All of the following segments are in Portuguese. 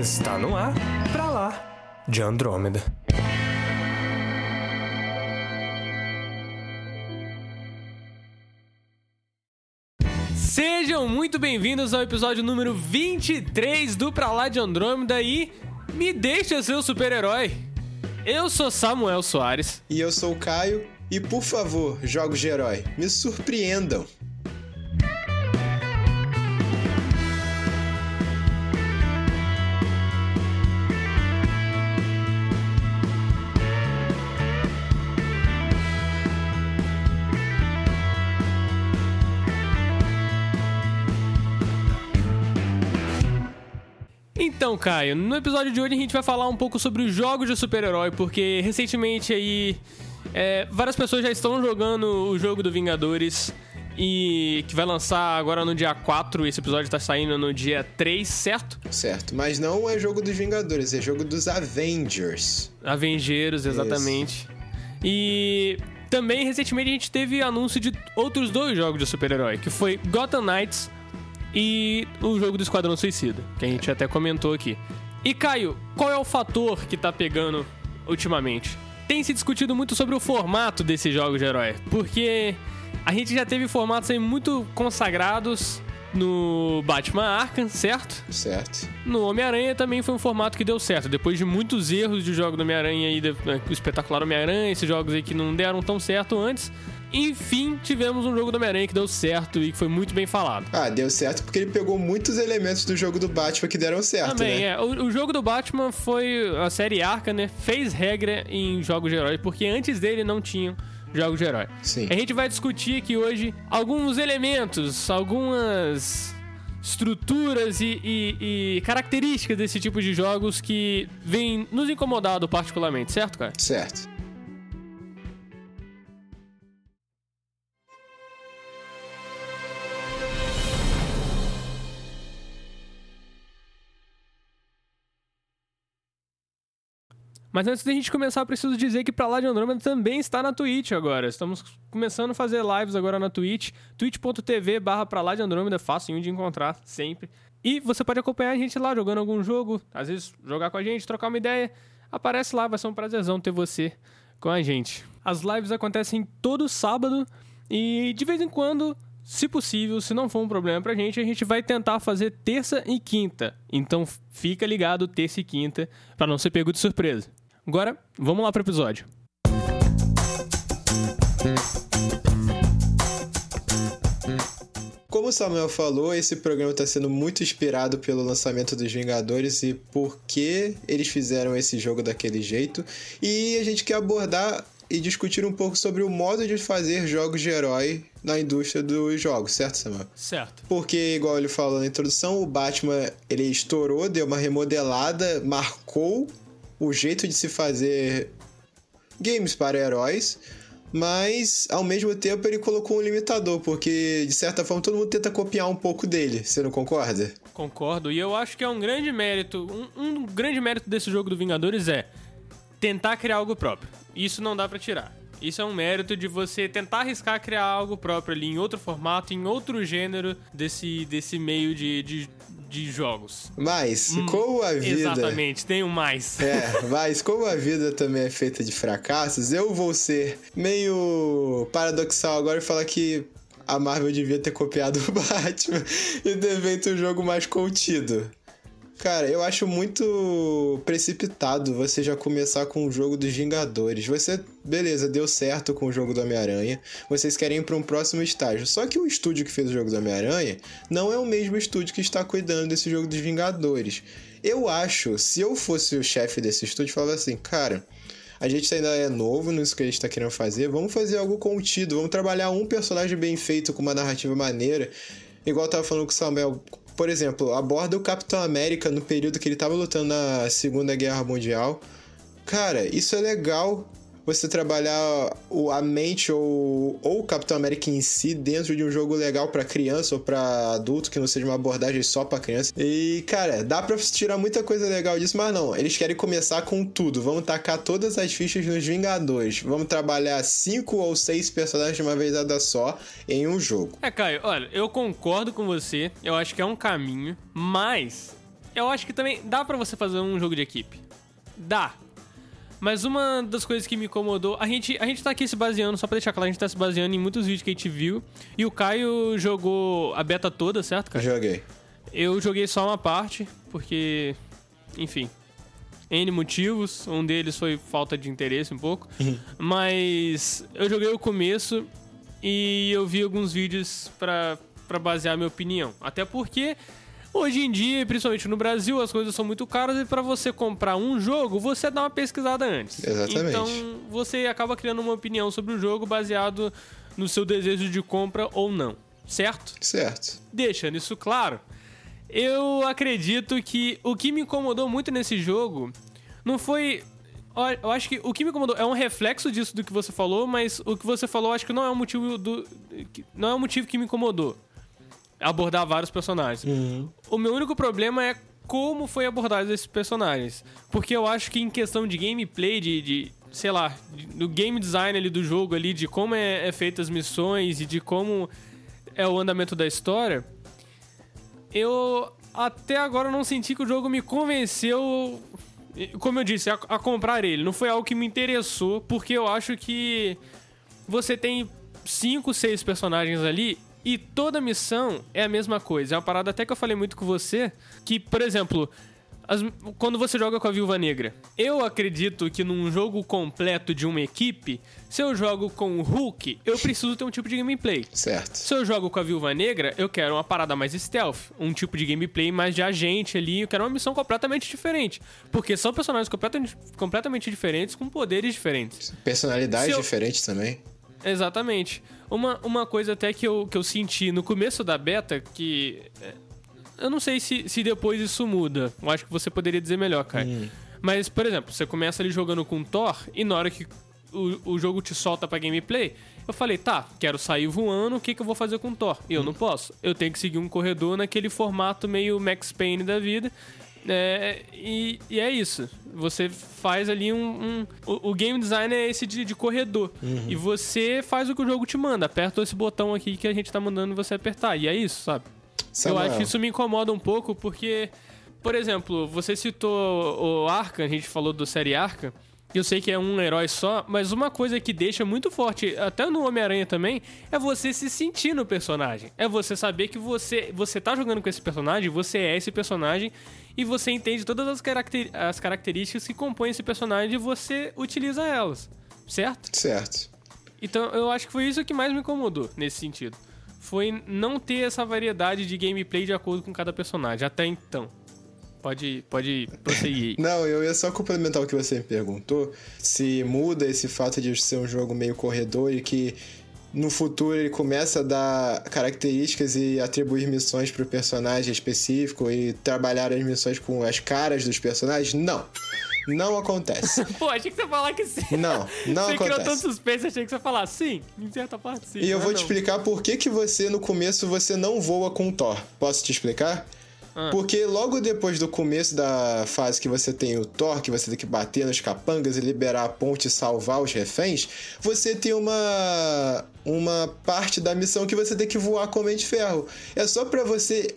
Está no ar, pra lá, de Andrômeda. Sejam muito bem-vindos ao episódio número 23 do Pra Lá de Andrômeda e me deixa ser o super-herói. Eu sou Samuel Soares. E eu sou o Caio. E por favor, jogos de herói, me surpreendam. Então, Caio, no episódio de hoje a gente vai falar um pouco sobre os jogos de super-herói, porque recentemente aí é, várias pessoas já estão jogando o jogo do Vingadores e que vai lançar agora no dia 4, esse episódio tá saindo no dia 3, certo? Certo, mas não é jogo dos Vingadores, é jogo dos Avengers. Avengers, exatamente. Isso. E também recentemente a gente teve anúncio de outros dois jogos de super-herói, que foi Gotham Knights e o jogo do Esquadrão Suicida, que a gente até comentou aqui. E Caio, qual é o fator que tá pegando ultimamente? Tem se discutido muito sobre o formato desses jogos de herói, porque a gente já teve formatos aí muito consagrados no Batman Arkham, certo? Certo. No Homem-Aranha também foi um formato que deu certo. Depois de muitos erros de jogo do Homem-Aranha e o espetacular Homem-Aranha, esses jogos aí que não deram tão certo antes, enfim, tivemos um jogo do Homem-Aranha que deu certo e que foi muito bem falado. Ah, deu certo porque ele pegou muitos elementos do jogo do Batman que deram certo, Também, né? é. O, o, jogo do Batman foi a série Arca, né? Fez regra em jogos de herói, porque antes dele não tinham jogos de herói. Sim. A gente vai discutir aqui hoje alguns elementos, algumas estruturas e, e, e, características desse tipo de jogos que vem nos incomodado particularmente, certo, cara? Certo. Mas antes da gente começar, preciso dizer que Pra Lá de Andrômeda também está na Twitch agora. Estamos começando a fazer lives agora na Twitch. twitch.tv barra Pra Lá de Andrômeda, fácil de encontrar, sempre. E você pode acompanhar a gente lá jogando algum jogo, às vezes jogar com a gente, trocar uma ideia. Aparece lá, vai ser um prazerzão ter você com a gente. As lives acontecem todo sábado e de vez em quando se possível, se não for um problema pra gente, a gente vai tentar fazer terça e quinta. Então fica ligado terça e quinta para não ser pego de surpresa. Agora, vamos lá pro episódio. Como o Samuel falou, esse programa está sendo muito inspirado pelo lançamento dos Vingadores e por que eles fizeram esse jogo daquele jeito. E a gente quer abordar e discutir um pouco sobre o modo de fazer jogos de herói na indústria dos jogos, certo, Samuel? Certo. Porque, igual ele falou na introdução, o Batman ele estourou, deu uma remodelada, marcou o jeito de se fazer games para heróis, mas ao mesmo tempo ele colocou um limitador, porque de certa forma todo mundo tenta copiar um pouco dele, você não concorda? Concordo, e eu acho que é um grande mérito, um, um grande mérito desse jogo do Vingadores é tentar criar algo próprio. Isso não dá para tirar. Isso é um mérito de você tentar arriscar criar algo próprio ali em outro formato, em outro gênero desse, desse meio de, de, de jogos. Mas, hum, como a vida. Exatamente, tem um mais. É, mas como a vida também é feita de fracassos, eu vou ser meio paradoxal agora e falar que a Marvel devia ter copiado o Batman e ter feito um jogo mais contido. Cara, eu acho muito precipitado você já começar com o jogo dos Vingadores. Você, beleza, deu certo com o jogo do Homem-Aranha. Vocês querem ir para um próximo estágio. Só que o estúdio que fez o jogo do Homem-Aranha não é o mesmo estúdio que está cuidando desse jogo dos Vingadores. Eu acho, se eu fosse o chefe desse estúdio, falava assim, cara, a gente ainda é novo nisso que a gente está querendo fazer, vamos fazer algo contido, vamos trabalhar um personagem bem feito, com uma narrativa maneira. Igual eu tava falando com o Samuel, por exemplo, aborda o Capitão América no período que ele estava lutando na Segunda Guerra Mundial. Cara, isso é legal você trabalhar o, a mente ou, ou o Capitão América em si dentro de um jogo legal para criança ou para adulto, que não seja uma abordagem só para criança. E, cara, dá pra tirar muita coisa legal disso, mas não. Eles querem começar com tudo. Vamos tacar todas as fichas nos Vingadores. Vamos trabalhar cinco ou seis personagens de uma vez só em um jogo. É, Caio, olha, eu concordo com você. Eu acho que é um caminho, mas eu acho que também dá pra você fazer um jogo de equipe. Dá. Mas uma das coisas que me incomodou, a gente, a gente tá aqui se baseando, só pra deixar claro, a gente tá se baseando em muitos vídeos que a gente viu. E o Caio jogou a beta toda, certo, Caio? Joguei. Eu joguei só uma parte, porque, enfim, N motivos. Um deles foi falta de interesse um pouco. Mas eu joguei o começo e eu vi alguns vídeos pra, pra basear minha opinião. Até porque hoje em dia, principalmente no Brasil, as coisas são muito caras e pra você comprar um jogo, você dá uma pesquisada antes. Exatamente. Então você acaba criando uma opinião sobre o jogo baseado no seu desejo de compra ou não. Certo? Certo. Deixando isso claro, eu acredito que o que me incomodou muito nesse jogo não foi. Eu acho que o que me incomodou é um reflexo disso do que você falou, mas o que você falou acho que não é um motivo do. Não é um motivo que me incomodou. Abordar vários personagens. O meu único problema é como foi abordado esses personagens. Porque eu acho que em questão de gameplay, de. de sei lá, do game design ali do jogo ali, de como é, é feita as missões e de como é o andamento da história, eu até agora não senti que o jogo me convenceu, como eu disse, a, a comprar ele. Não foi algo que me interessou, porque eu acho que você tem cinco, seis personagens ali e toda missão é a mesma coisa. É uma parada até que eu falei muito com você, que, por exemplo, as- quando você joga com a Viúva Negra, eu acredito que num jogo completo de uma equipe, se eu jogo com o Hulk, eu preciso ter um tipo de gameplay. Certo. Se eu jogo com a Viúva Negra, eu quero uma parada mais stealth, um tipo de gameplay mais de agente ali, eu quero uma missão completamente diferente. Porque são personagens completamente, completamente diferentes, com poderes diferentes. Personalidade Se eu- diferente também. Exatamente. Uma, uma coisa até que eu, que eu senti no começo da beta, que. é, Eu não sei se, se depois isso muda. Eu acho que você poderia dizer melhor, Kai. Mas, por exemplo, você começa ali jogando com Thor e na hora que o, o jogo te solta pra gameplay, eu falei, tá, quero sair voando, o que, que eu vou fazer com Thor? E eu não posso. Eu tenho que seguir um corredor naquele formato meio Max Payne da vida. É, e, e é isso. Você faz ali um. um- o, o game design é esse de, de corredor. E você faz o que o jogo te manda. Aperta esse botão aqui que a gente tá mandando você apertar. E é isso, sabe? Samuel. Eu acho que isso me incomoda um pouco porque, por exemplo, você citou o Arca, a gente falou do série Arca. Eu sei que é um herói só, mas uma coisa que deixa muito forte, até no Homem-Aranha também, é você se sentir no personagem. É você saber que você, você tá jogando com esse personagem, você é esse personagem, e você entende todas as, caracter, as características que compõem esse personagem e você utiliza elas. Certo? Certo. Então eu acho que foi isso que mais me incomodou nesse sentido. Foi não ter essa variedade de gameplay de acordo com cada personagem, até então. Pode, pode prosseguir. Não, eu ia só complementar o que você me perguntou. Se muda esse fato de ser um jogo meio corredor e que no futuro ele começa a dar características e atribuir missões pro personagem específico e trabalhar as missões com as caras dos personagens? Não. Não acontece. Pô, achei que você ia falar que sim. Não, não você criou acontece. tanto suspense, achei que você ia falar sim. Em certa parte, sim. E eu mas vou te não. explicar por que, que você, no começo, você não voa com o Thor. Posso te explicar? Ah. Porque logo depois do começo da fase que você tem o Thor, que você tem que bater nos capangas e liberar a ponte e salvar os reféns, você tem uma uma parte da missão que você tem que voar com o Homem de Ferro. É só pra você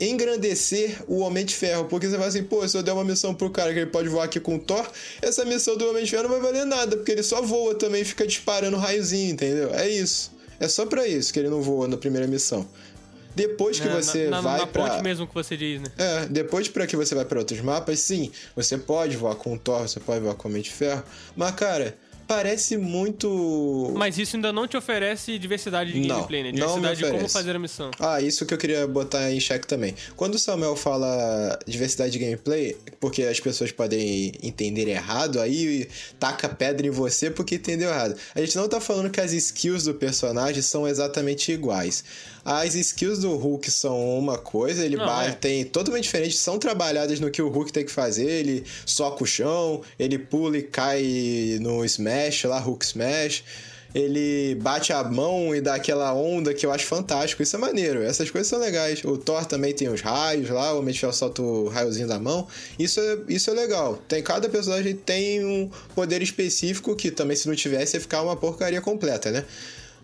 engrandecer o Homem de Ferro, porque você fala assim, pô, se eu der uma missão pro cara que ele pode voar aqui com o Thor, essa missão do Homem de Ferro não vai valer nada, porque ele só voa também e fica disparando raiozinho, entendeu? É isso. É só pra isso que ele não voa na primeira missão. Depois que É, Na- você na, vai na pra... ponte mesmo que você diz, né? É, depois para que você vai para outros mapas, sim, você pode voar com o Thor, você pode voar com o Homem de Ferro, mas cara, parece muito Mas isso ainda não te oferece diversidade de Não, gameplay, né? Diversidade de como fazer a missão. Ah, isso que eu queria botar em xeque também. Quando o Samuel fala diversidade de gameplay, porque as pessoas podem entender errado, aí taca pedra em você porque entendeu errado. A gente não tá falando que as skills do personagem são exatamente iguais. As skills do Hulk são uma coisa, ele Não, ba- é. tem totalmente diferente, são trabalhadas no que o Hulk tem que fazer, ele soca o chão, ele pula e cai no smash lá, Hulk smash. Ele bate a mão e dá aquela onda que eu acho fantástico. Isso é maneiro. Essas coisas são legais. O Thor também tem os raios lá, o Ferro solta o raiozinho da mão. Isso é, isso é legal. Tem, cada personagem tem um poder específico que também, se não tivesse, ia ficar uma porcaria completa, né?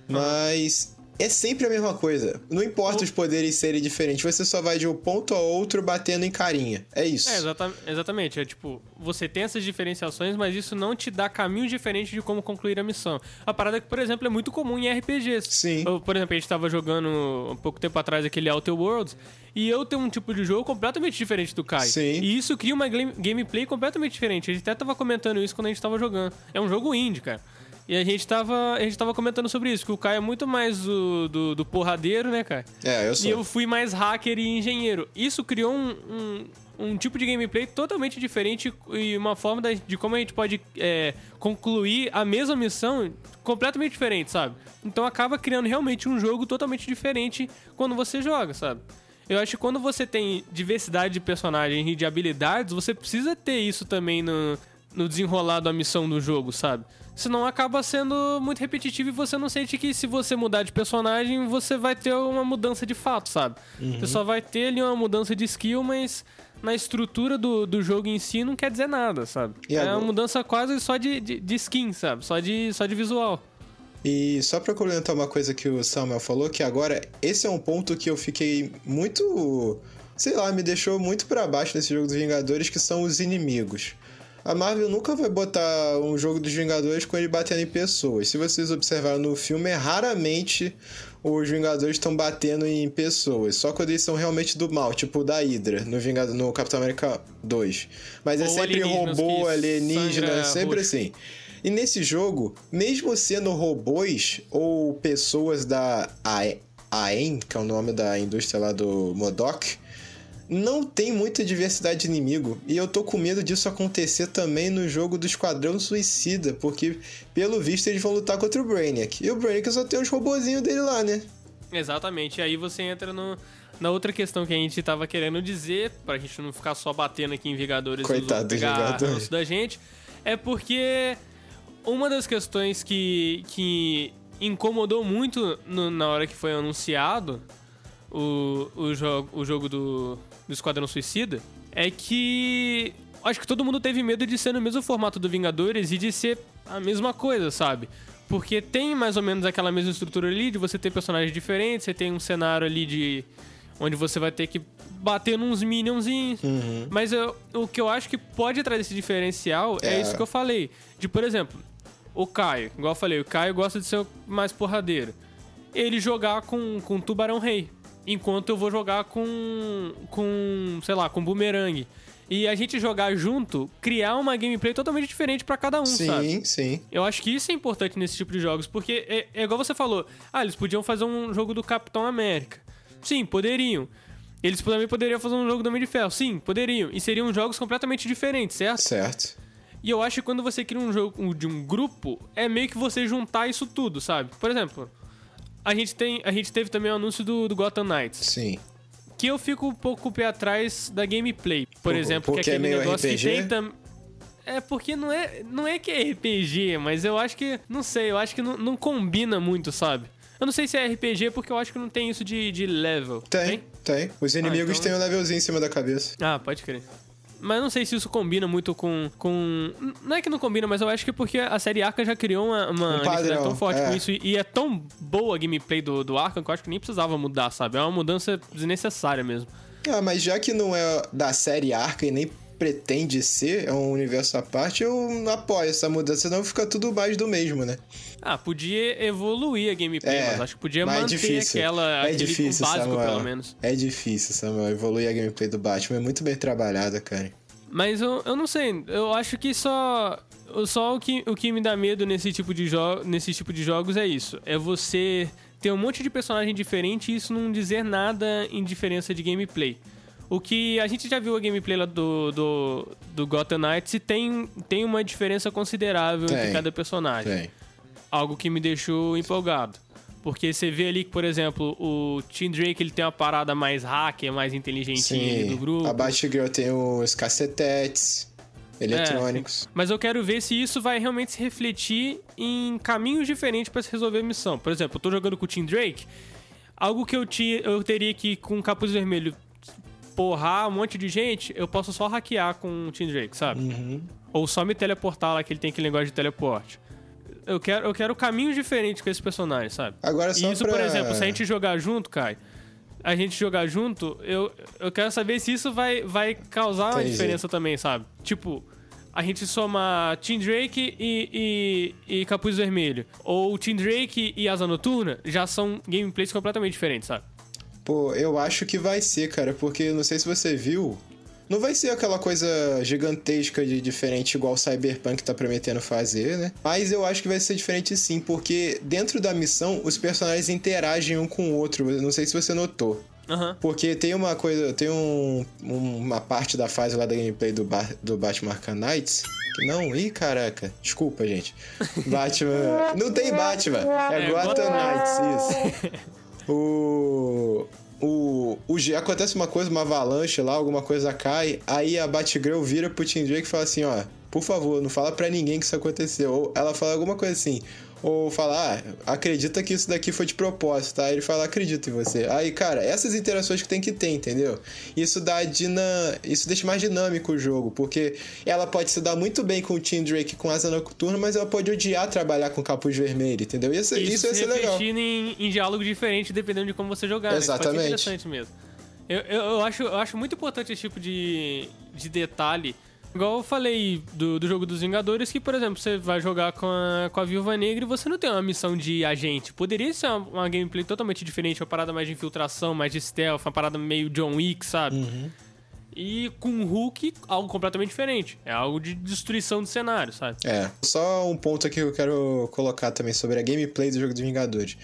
Mas é sempre a mesma coisa. Não importa os poderes serem diferentes, você só vai de um ponto a outro batendo em carinha. É isso. É, exata exatamente. É tipo, você tem essas diferenciações, mas isso não te dá caminho diferente de como concluir a missão. A parada que, por exemplo, é muito comum em RPGs. Sim. Eu, por exemplo, a gente tava jogando um pouco tempo atrás aquele Outer Worlds, e eu tenho um tipo de jogo completamente diferente do Kai. Sim. E isso cria uma gameplay completamente diferente. A gente até tava comentando isso quando a gente tava jogando. É um jogo indie, cara. E a gente tava, a gente tava comentando sobre isso, que o Kai é muito mais do, do, do porradeiro, né, cara? É, eu sou. E eu fui mais hacker e engenheiro. Isso criou um, um, um tipo de gameplay totalmente diferente e uma forma de, de como a gente pode é, concluir a mesma missão completamente diferente, sabe? Então acaba criando realmente um jogo totalmente diferente quando você joga, sabe? Eu acho que quando você tem diversidade de personagens e de habilidades, você precisa ter isso também no, no desenrolar da missão do jogo, sabe? Senão acaba sendo muito repetitivo e você não sente que se você mudar de personagem, você vai ter uma mudança de fato, sabe? Uhum. Você só vai ter ali uma mudança de skill, mas na estrutura do, do jogo em si não quer dizer nada, sabe? É uma mudança quase só de, de, de, skin, sabe? Só de, só de visual. E só pra comentar uma coisa que o Samuel falou, que agora esse é um ponto que eu fiquei muito. Sei lá, me deixou muito para baixo nesse jogo dos Vingadores, que são os inimigos. A Marvel nunca vai botar um jogo dos Vingadores com ele batendo em pessoas. Se vocês observaram no filme, raramente os Vingadores estão batendo em pessoas. Só quando eles são realmente do mal, tipo da Hydra, no, Vingado, no Capitão América 2. Mas é Ou sempre robô, alienígena, sempre roxo. assim. E nesse jogo, mesmo sendo robôs ou pessoas da AEM, que é o nome da indústria lá do Modok, não tem muita diversidade de inimigo. E eu tô com medo disso acontecer também no jogo do Esquadrão Suicida, porque, pelo visto, eles vão lutar contra o Brainiac. E o Brainiac só tem os robozinhos dele lá, né? Exatamente. E aí você entra no, na outra questão que a gente tava querendo dizer, pra gente não ficar só batendo aqui em Vingadores Coitado e pegar da gente, é porque uma das questões que, que incomodou muito no, na hora que foi anunciado o, o, jogo, o jogo do, do Esquadrão Suicida é que acho que todo mundo teve medo de ser no mesmo formato do Vingadores e de ser a mesma coisa, sabe? Porque tem mais ou menos aquela mesma estrutura ali de você ter personagens diferentes, você tem um cenário ali de onde você vai ter que bater nos minionzinhos. Uhum. Mas eu, o que eu acho que pode trazer esse diferencial é. é isso que eu falei. De, por exemplo, o Caio, igual eu falei, o Caio gosta de ser mais porradeiro. Ele jogar com, com Tubarão Rei enquanto eu vou jogar com, com sei lá, com Boomerang. E a gente jogar junto, criar uma gameplay totalmente diferente para cada um, sim, sabe? Sim, sim. Eu acho que isso é importante nesse tipo de jogos, porque é, é igual você falou, ah, eles podiam fazer um jogo do Capitão América. Sim, poderiam. Eles também poderiam fazer um jogo do Homem de Ferro. Sim, poderiam. E seriam jogos completamente diferentes, certo? Certo. E eu acho que quando você cria um jogo de um grupo, é meio que você juntar isso tudo, sabe? Por exemplo, a gente, tem, a gente teve também o anúncio do, do Gotham Knights. Sim. Que eu fico um pouco com o pé atrás da gameplay. Por exemplo, porque que é aquele é negócio RPG? que tem também. É porque não é, não é que é RPG, mas eu acho que. Não sei, eu acho que não, não combina muito, sabe? Eu não sei se é RPG porque eu acho que não tem isso de, de level. Tem, tem. tem. Os inimigos ah, então... têm um levelzinho em cima da cabeça. Ah, pode crer. Mas não sei se isso combina muito com, com. Não é que não combina, mas eu acho que é porque a série Arkham já criou uma, uma um padrão, tão forte é. com isso. E é tão boa a gameplay do, do Arkham que eu acho que nem precisava mudar, sabe? É uma mudança desnecessária mesmo. Ah, mas já que não é da série Arkham e nem pretende ser, é um universo à parte, eu apoio essa mudança, senão fica tudo mais do mesmo, né? Ah, podia evoluir a gameplay, é, mas acho que podia manter difícil. aquela é difícil, básico, Samuel. pelo menos. É difícil, Samuel, evoluir a gameplay do Batman. É muito bem trabalhada, cara. Mas eu, eu não sei, eu acho que só. Só o que, o que me dá medo nesse tipo, de nesse tipo de jogos é isso. É você ter um monte de personagem diferente e isso não dizer nada em diferença de gameplay. O que a gente já viu a gameplay lá do, do, do Gotham Knights e tem, tem uma diferença considerável tem, entre cada personagem. Tem. Algo que me deixou empolgado. Porque você vê ali que, por exemplo, o Tim Drake ele tem uma parada mais hacker, mais inteligente do grupo. A Batgirl tem os cacetetes eletrônicos. É, mas eu quero ver se isso vai realmente se refletir em caminhos diferentes para se resolver a missão. Por exemplo, eu tô jogando com o Tim Drake, algo que eu, tinha, eu teria que, com capuz vermelho, porrar um monte de gente, eu posso só hackear com o Tim Drake, sabe? Uhum. Ou só me teleportar lá, que ele tem aquele negócio de teleporte. Eu quero, eu quero caminhos diferentes com esse personagem, sabe? Agora só e isso, pra... por exemplo, se a gente jogar junto, Kai, a gente jogar junto, eu, eu quero saber se isso vai, vai causar uma Entendi. diferença também, sabe? Tipo, a gente soma Team Drake e, e, e Capuz Vermelho. Ou Team Drake e Asa Noturna já são gameplays completamente diferentes, sabe? Pô, eu acho que vai ser, cara, porque não sei se você viu. Não vai ser aquela coisa gigantesca de diferente igual o Cyberpunk tá prometendo fazer, né? Mas eu acho que vai ser diferente sim, porque dentro da missão os personagens interagem um com o outro. Não sei se você notou. Aham. Porque tem uma coisa, tem um, um- uma parte da fase lá da gameplay do, Ba- do Batman Arkham Knights. Que não, ih, caraca. Desculpa, gente. Batman. não tem Batman. É, É, Gotham Knights, isso. O. O, o. Acontece uma coisa, uma avalanche lá, alguma coisa cai. Aí a Batgirl vira pro Tim Drake e fala assim: ó, por favor, não fala pra ninguém que isso aconteceu. Ou ela fala alguma coisa assim. Ou fala, ah, acredita que isso daqui foi de propósito, tá? Aí ele fala, acredito em você. Aí, cara, essas interações que tem que ter, entendeu? Isso dá dina... Isso deixa mais dinâmico o jogo, porque ela pode se dar muito bem com o Tim Drake com Asa Nocturna, mas ela pode odiar trabalhar com Capuz Vermelho, entendeu? Isso, isso, Isso, ia se ser legal. em, em diálogo diferente dependendo de como você jogar. né? Exatamente. interessante mesmo. Eu, eu, eu acho, eu acho muito importante esse tipo de, de detalhe. Igual eu falei do, do jogo dos Vingadores, que, por exemplo, você vai jogar com a, com a Viúva Negra e você não tem uma missão de agente. Poderia ser uma, uma gameplay totalmente diferente, uma parada mais de infiltração, mais de stealth, uma parada meio John Wick, sabe? Uhum. E com o Hulk, algo completamente diferente. É algo de destruição de cenário, sabe? É. Só um ponto aqui que eu quero colocar também sobre a gameplay do jogo dos Vingadores.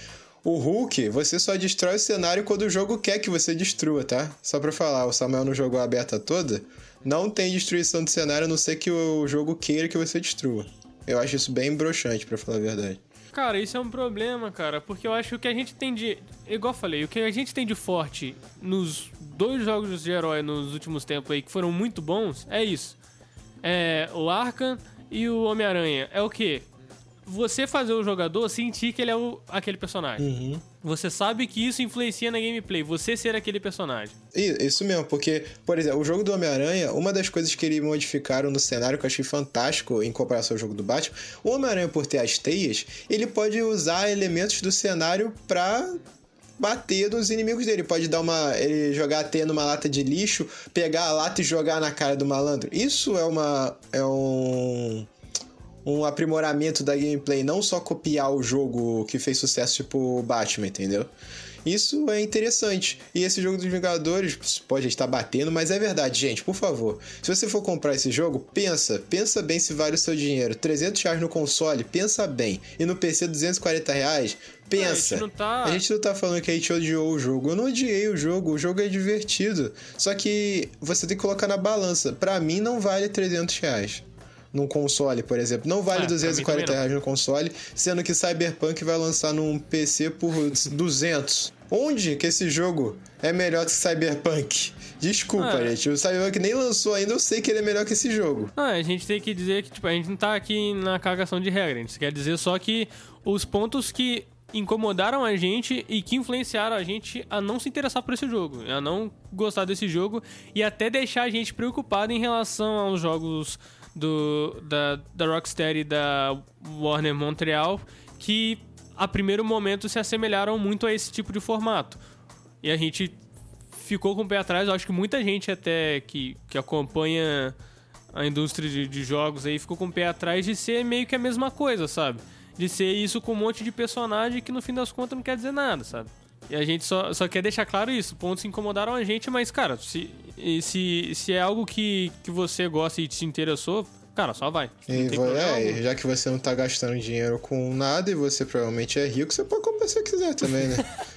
O Hulk, você só destrói o cenário quando o jogo quer que você destrua, tá? Só pra falar, o Samuel não jogou a beta toda. Não tem destruição de cenário a não ser que o jogo queira que você destrua. Eu acho isso bem broxante, pra falar a verdade. Cara, isso é um problema, cara, porque eu acho que o que a gente tem de. Igual eu falei, o que a gente tem de forte nos dois jogos de herói nos últimos tempos aí que foram muito bons é isso. É o Arkham e o Homem-Aranha. É o quê? Você fazer o jogador sentir que ele é o, aquele personagem. Você sabe que isso influencia na gameplay, você ser aquele personagem. Isso mesmo, porque, por exemplo, o jogo do Homem-Aranha, uma das coisas que eles modificaram no cenário que eu achei fantástico em comparação ao jogo do Batman, o Homem-Aranha, por ter as teias, ele pode usar elementos do cenário pra bater nos inimigos dele. Pode dar uma. Ele jogar a teia numa lata de lixo, pegar a lata e jogar na cara do malandro. Isso é uma. É um. Um aprimoramento da gameplay, não só copiar o jogo que fez sucesso, tipo Batman, entendeu? Isso é interessante. E esse jogo dos Vingadores, pode estar batendo, mas é verdade, gente, por favor. Se você for comprar esse jogo, pensa, pensa bem se vale o seu dinheiro. 300 reais no console, pensa bem. E no PC, 240 reais, pensa. A gente não tá- A gente não tá falando que a gente odiou o jogo. Eu não odiei o jogo, o jogo é divertido. Só que você tem que colocar na balança. Pra mim, não vale 300 reais. Num console, por exemplo. Não vale É, pra mim 240 também não. reais no console, sendo que Cyberpunk vai lançar num PC por 200. Onde que esse jogo é melhor que Cyberpunk? Desculpa, Ah, é. gente. O Cyberpunk nem lançou ainda, eu sei que ele é melhor que esse jogo. Não, a gente tem que dizer que, tipo, a gente não tá aqui na cagação de regra. A gente quer dizer só que os pontos que incomodaram a gente e que influenciaram a gente a não se interessar por esse jogo, a não gostar desse jogo e até deixar a gente preocupado em relação aos jogos do, da, da Rocksteady e da Warner Montreal que a primeiro momento se assemelharam muito a esse tipo de formato. E a gente ficou com o pé atrás. Eu acho que muita gente até que, que acompanha a indústria de, de jogos aí ficou com o pé atrás de ser meio que a mesma coisa, sabe? De ser isso com um monte de personagem que no fim das contas não quer dizer nada, sabe? E a gente só, só quer deixar claro isso. Pontos incomodaram a gente, mas, cara, se, e se, se é algo que, que você gosta e te interessou, cara, só vai. E problema é, já que você não tá gastando dinheiro com nada e você provavelmente é rico, você pode comprar se você quiser também, né?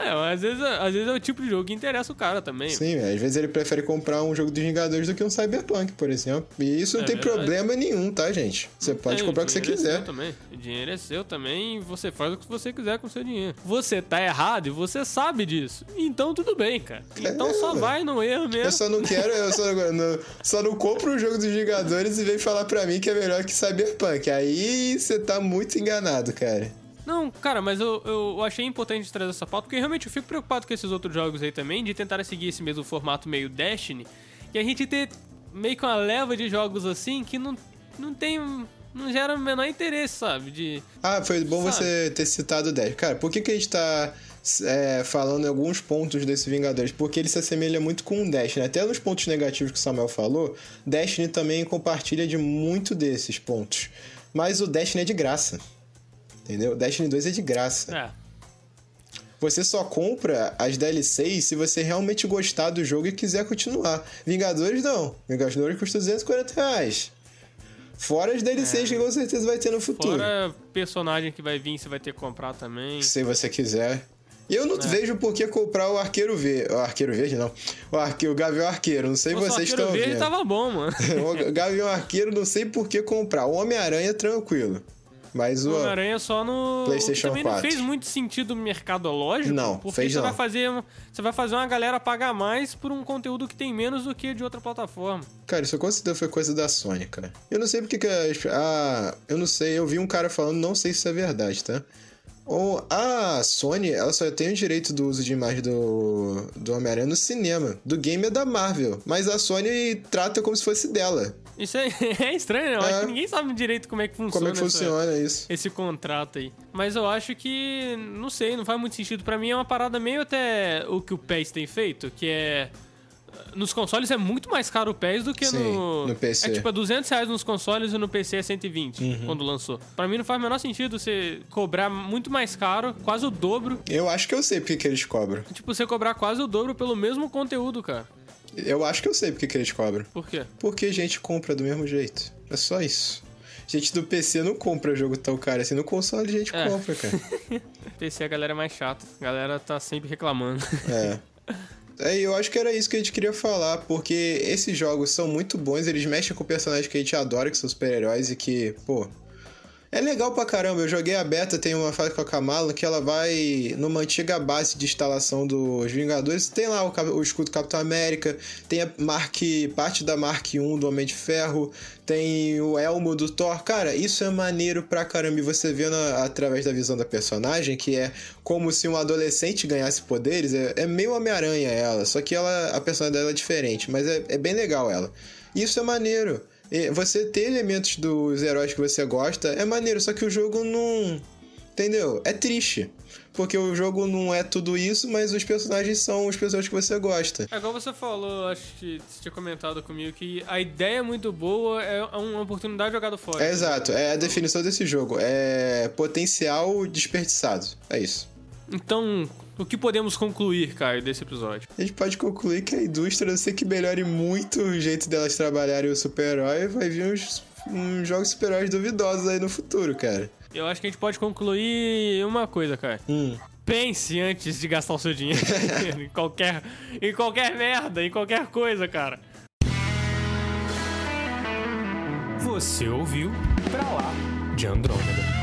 É, às vezes, às vezes é o tipo de jogo que interessa o cara também. Sim, às vezes ele prefere comprar um jogo dos Vingadores do que um Cyberpunk, por exemplo. E isso não É tem verdade. problema nenhum, tá, gente? Você pode É, comprar o que você É quiser. seu também. O dinheiro é seu também e você faz o que você quiser com o seu dinheiro. Você tá errado e você sabe disso. Então tudo bem, cara. Então só É, vai no erro Eu mesmo. só não quero, eu só não, só não compro o jogo dos Vingadores e vem falar pra mim que é melhor que Cyberpunk. Aí você tá muito enganado, cara. Não, cara, mas eu, eu achei importante trazer essa pauta, porque realmente eu fico preocupado com esses outros jogos aí também, de tentar seguir esse mesmo formato meio Destiny, e a gente ter meio que uma leva de jogos assim que não, não tem não gera o menor interesse, sabe? De. Ah, foi bom Sabe? você ter citado o Dash. Cara, por que, que a gente tá é, falando em alguns pontos desse Vingadores? Porque ele se assemelha muito com o né? Até nos pontos negativos que o Samuel falou, Destiny também compartilha de muito desses pontos. Mas o Destiny é de graça. Entendeu? Destiny 2 é de graça. É. Você só compra as DLCs se você realmente gostar do jogo e quiser continuar. Vingadores não. Vingadores custa 240 reais. Fora as DLCs que com certeza vai ter no futuro. Fora personagem que vai vir, você vai ter que comprar também. Se você quiser. E eu não É. vejo por que comprar o Arqueiro Verde. O Arqueiro Verde, não. O, arque... o Gavião Arqueiro. Não sei se vocês Arqueiro estão Verde vendo. tava bom, mano. o Gavião Arqueiro, não sei por que comprar. O Homem-Aranha, tranquilo. Mas o. Homem-Aranha só no. PlayStation também 4. não fez muito sentido mercadológico. Não, porque fez você não. vai fazer Você vai fazer uma galera pagar mais por um conteúdo que tem menos do que de outra plataforma. Cara, isso eu considero foi coisa da Sony, cara. Eu não sei porque que Ah, eu não sei, eu vi um cara falando, não sei se isso é verdade, tá? Ou a Sony, ela só tem o direito do uso de imagem do, do Homem-Aranha no cinema. Do game é da Marvel. Mas a Sony trata como se fosse dela. Isso é, é estranho, né? Eu É. acho que ninguém sabe direito como é que funciona. Como é que essa- funciona isso? esse contrato aí. Mas eu acho que, não sei, não faz muito sentido. Pra mim é uma parada meio até o que o PES tem feito, que é... Nos consoles é muito mais caro o PES do que Sim, no... no PC. É tipo, é 200 reais nos consoles e no PC é 120, Uhum. quando lançou. Pra mim não faz o menor sentido você cobrar muito mais caro, quase o dobro. Eu acho que eu sei porque que eles cobram. Tipo, você cobrar quase o dobro pelo mesmo conteúdo, cara. Eu acho que eu sei porque que eles cobram. Por quê? Porque a gente compra do mesmo jeito. É só isso. Gente do PC não compra jogo tão caro assim. No console a gente É. compra, cara. PC a galera é mais chata. A galera tá sempre reclamando. É. É, eu acho que era isso que a gente queria falar, porque esses jogos são muito bons, eles mexem com personagens que a gente adora, que são super-heróis, e que, pô. É legal pra caramba. Eu joguei a beta, tem uma fase com a Kamala que ela vai numa antiga base de instalação dos Vingadores. Tem lá o, o escudo Capitão América, tem a Mark, parte da Mark 1 do Homem de Ferro, tem o elmo do Thor. Cara, isso é maneiro pra caramba. E você vendo através da visão da personagem, que é como se um adolescente ganhasse poderes, é, é meio Homem-Aranha ela. Só que ela, a personalidade dela é diferente, mas é, é bem legal ela. Isso é maneiro. Você ter elementos dos heróis que você gosta é maneiro, só que o jogo não. Entendeu? É triste. Porque o jogo não é tudo isso, mas os personagens são os personagens que você gosta. É igual você falou, acho que você tinha comentado comigo, que a ideia é muito boa, é uma oportunidade jogada fora. É exato, é a definição desse jogo. É potencial desperdiçado. É isso. Então, o que podemos concluir, Caio, desse episódio? A gente pode concluir que a indústria, a não ser que melhore muito o jeito delas trabalharem o super-herói, vai vir uns, uns jogos super-heróis duvidosos aí no futuro, cara. Eu acho que a gente pode concluir uma coisa, Caio. Hum. Pense antes de gastar o seu dinheiro em qualquer, em qualquer merda, em qualquer coisa, cara. Você ouviu Pra Lá de Andrômeda.